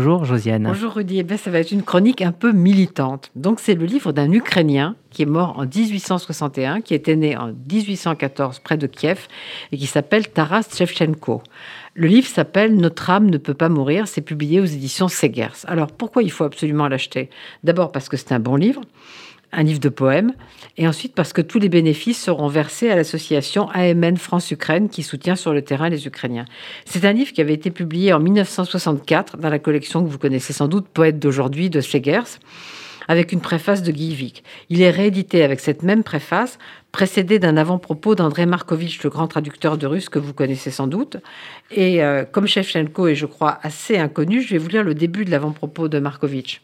Bonjour Josiane. Bonjour Rudy. Eh bien, ça va être une chronique un peu militante. Donc c'est le livre d'un Ukrainien qui est mort en 1861, qui était né en 1814 près de Kiev et qui s'appelle Taras Shevchenko. Le livre s'appelle Notre âme ne peut pas mourir. C'est publié aux éditions Segers. Alors pourquoi il faut absolument l'acheter? D'abord parce que c'est un bon livre un livre de poèmes, et ensuite parce que tous les bénéfices seront versés à l'association AMN France-Ukraine qui soutient sur le terrain les Ukrainiens. C'est un livre qui avait été publié en 1964 dans la collection que vous connaissez sans doute, Poète d'aujourd'hui de Segers, avec une préface de Guy Vic. Il est réédité avec cette même préface, précédé d'un avant-propos d'André Markovitch, le grand traducteur de russe que vous connaissez sans doute. Et euh, comme Shevchenko est, je crois, assez inconnu, je vais vous lire le début de l'avant-propos de Markovitch.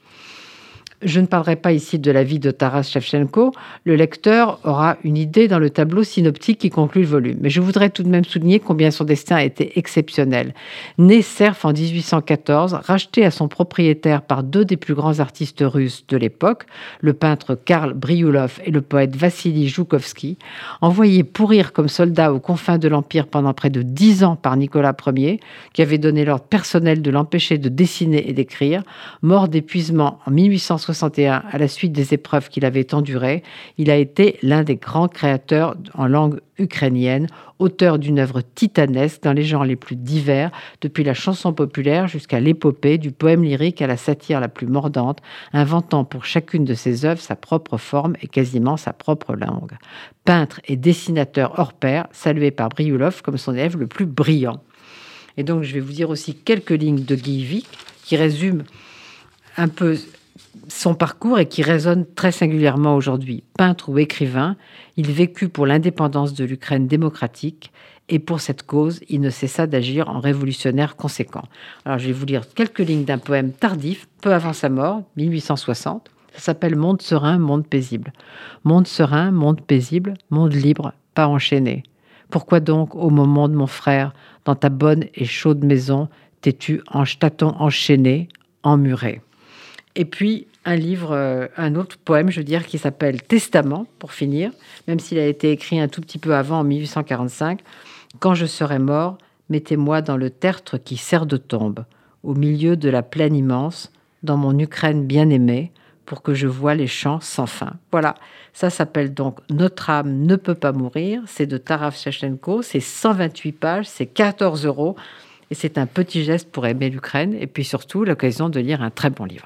Je ne parlerai pas ici de la vie de Taras Shevchenko. Le lecteur aura une idée dans le tableau synoptique qui conclut le volume. Mais je voudrais tout de même souligner combien son destin a été exceptionnel. Né serf en 1814, racheté à son propriétaire par deux des plus grands artistes russes de l'époque, le peintre Karl Brioulov et le poète Vassili Joukovski, envoyé pourrir comme soldat aux confins de l'Empire pendant près de dix ans par Nicolas Ier, qui avait donné l'ordre personnel de l'empêcher de dessiner et d'écrire, mort d'épuisement en 1860 à la suite des épreuves qu'il avait endurées, il a été l'un des grands créateurs en langue ukrainienne, auteur d'une œuvre titanesque dans les genres les plus divers, depuis la chanson populaire jusqu'à l'épopée, du poème lyrique à la satire la plus mordante, inventant pour chacune de ses œuvres sa propre forme et quasiment sa propre langue. Peintre et dessinateur hors pair, salué par Brioulov comme son élève le plus brillant. Et donc, je vais vous dire aussi quelques lignes de Guy qui résument un peu son parcours et qui résonne très singulièrement aujourd'hui. Peintre ou écrivain, il vécut pour l'indépendance de l'Ukraine démocratique et pour cette cause, il ne cessa d'agir en révolutionnaire conséquent. Alors je vais vous lire quelques lignes d'un poème tardif, peu avant sa mort, 1860. Ça s'appelle Monde serein, monde paisible. Monde serein, monde paisible, monde libre, pas enchaîné. Pourquoi donc, au moment de mon frère, dans ta bonne et chaude maison, t'es-tu en enchaîné, emmuré? Et puis un livre, euh, un autre poème, je veux dire, qui s'appelle Testament, pour finir, même s'il a été écrit un tout petit peu avant, en 1845. Quand je serai mort, mettez-moi dans le tertre qui sert de tombe, au milieu de la plaine immense, dans mon Ukraine bien-aimée, pour que je voie les champs sans fin. Voilà, ça s'appelle donc Notre âme ne peut pas mourir. C'est de Taraf Shevchenko, c'est 128 pages, c'est 14 euros. Et c'est un petit geste pour aimer l'Ukraine et puis surtout l'occasion de lire un très bon livre.